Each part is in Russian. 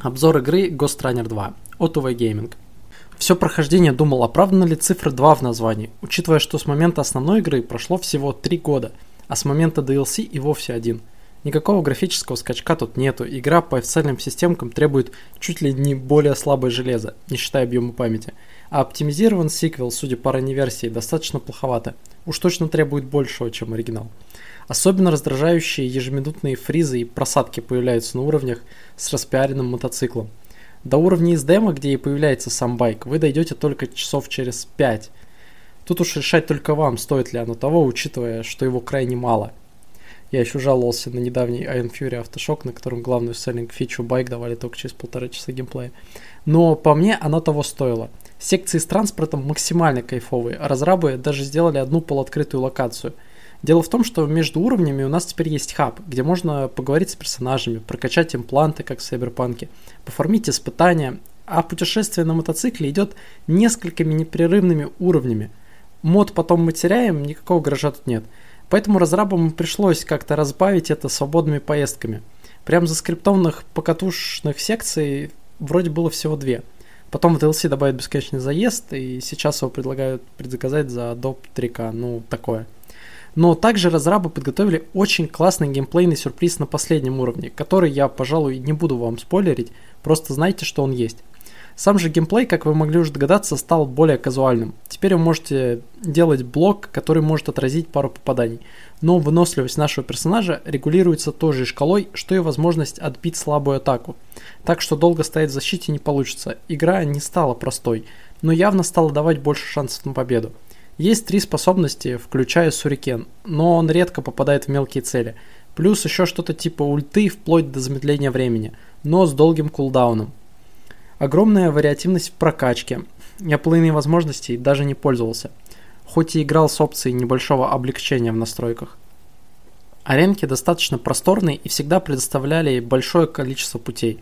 Обзор игры Ghost Runner 2 от UV Gaming. Все прохождение думал, оправдана ли цифра 2 в названии, учитывая, что с момента основной игры прошло всего 3 года, а с момента DLC и вовсе один. Никакого графического скачка тут нету, игра по официальным системкам требует чуть ли не более слабое железо, не считая объема памяти. А оптимизирован сиквел, судя по ранней версии, достаточно плоховато. Уж точно требует большего, чем оригинал. Особенно раздражающие ежеминутные фризы и просадки появляются на уровнях с распиаренным мотоциклом. До уровня из демо, где и появляется сам байк, вы дойдете только часов через 5. Тут уж решать только вам, стоит ли оно того, учитывая, что его крайне мало. Я еще жаловался на недавний Iron Fury Aftershock, на котором главную селлинг фичу байк давали только через полтора часа геймплея. Но по мне оно того стоило. Секции с транспортом максимально кайфовые, а разрабы даже сделали одну полуоткрытую локацию – Дело в том, что между уровнями у нас теперь есть хаб, где можно поговорить с персонажами, прокачать импланты, как в Сайберпанке, поформить испытания, а путешествие на мотоцикле идет несколькими непрерывными уровнями. Мод потом мы теряем, никакого гаража тут нет. Поэтому разрабам пришлось как-то разбавить это свободными поездками. Прям за скриптованных покатушных секций вроде было всего две. Потом в DLC добавят бесконечный заезд, и сейчас его предлагают предзаказать за доп 3К. Ну, такое. Но также разрабы подготовили очень классный геймплейный сюрприз на последнем уровне, который я, пожалуй, не буду вам спойлерить, просто знайте, что он есть. Сам же геймплей, как вы могли уже догадаться, стал более казуальным. Теперь вы можете делать блок, который может отразить пару попаданий. Но выносливость нашего персонажа регулируется той же шкалой, что и возможность отбить слабую атаку. Так что долго стоять в защите не получится. Игра не стала простой, но явно стала давать больше шансов на победу. Есть три способности, включая Сурикен, но он редко попадает в мелкие цели. Плюс еще что-то типа ульты вплоть до замедления времени, но с долгим кулдауном. Огромная вариативность в прокачке. Я половиной возможностей даже не пользовался, хоть и играл с опцией небольшого облегчения в настройках. Аренки достаточно просторные и всегда предоставляли большое количество путей,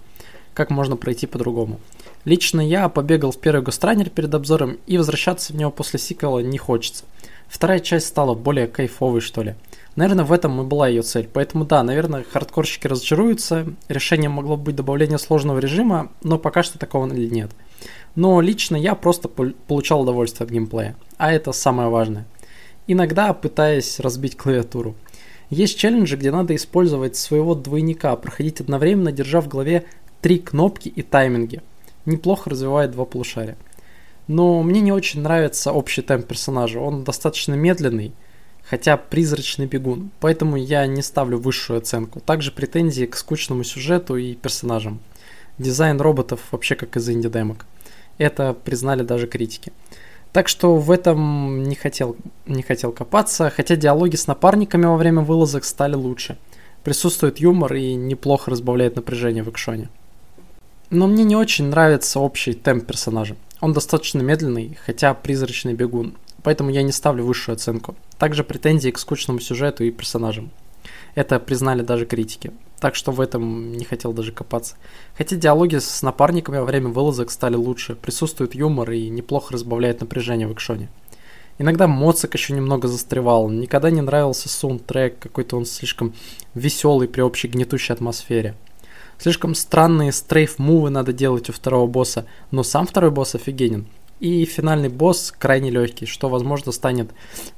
как можно пройти по-другому. Лично я побегал в первый гостранер перед обзором и возвращаться в него после сиквела не хочется. Вторая часть стала более кайфовой, что ли. Наверное, в этом и была ее цель. Поэтому да, наверное, хардкорщики разочаруются. Решением могло быть добавление сложного режима, но пока что такого нет. Но лично я просто получал удовольствие от геймплея. А это самое важное. Иногда пытаясь разбить клавиатуру. Есть челленджи, где надо использовать своего двойника, проходить одновременно, держа в голове три кнопки и тайминги неплохо развивает два полушария. Но мне не очень нравится общий темп персонажа. Он достаточно медленный, хотя призрачный бегун. Поэтому я не ставлю высшую оценку. Также претензии к скучному сюжету и персонажам. Дизайн роботов вообще как из инди-демок. Это признали даже критики. Так что в этом не хотел, не хотел копаться, хотя диалоги с напарниками во время вылазок стали лучше. Присутствует юмор и неплохо разбавляет напряжение в экшоне. Но мне не очень нравится общий темп персонажа. Он достаточно медленный, хотя призрачный бегун, поэтому я не ставлю высшую оценку. Также претензии к скучному сюжету и персонажам. Это признали даже критики. Так что в этом не хотел даже копаться. Хотя диалоги с напарниками во время вылазок стали лучше, присутствует юмор и неплохо разбавляет напряжение в экшоне. Иногда Моцик еще немного застревал, никогда не нравился саундтрек, какой-то он слишком веселый при общей гнетущей атмосфере. Слишком странные стрейф-мувы надо делать у второго босса, но сам второй босс офигенен. И финальный босс крайне легкий, что, возможно, станет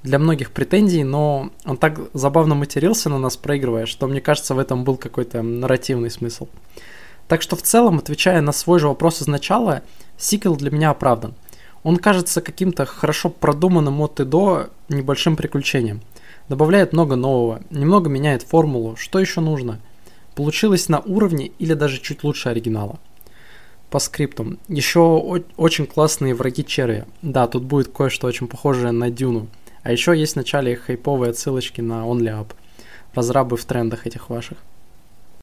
для многих претензий, но он так забавно матерился на нас, проигрывая, что, мне кажется, в этом был какой-то нарративный смысл. Так что в целом, отвечая на свой же вопрос изначала, сиквел для меня оправдан. Он кажется каким-то хорошо продуманным от и до небольшим приключением. Добавляет много нового, немного меняет формулу, что еще нужно – Получилось на уровне или даже чуть лучше оригинала. По скриптам. Еще очень классные враги Черви. Да, тут будет кое-что очень похожее на Дюну. А еще есть в начале хайповые отсылочки на OnlyUp. Разрабы в трендах этих ваших.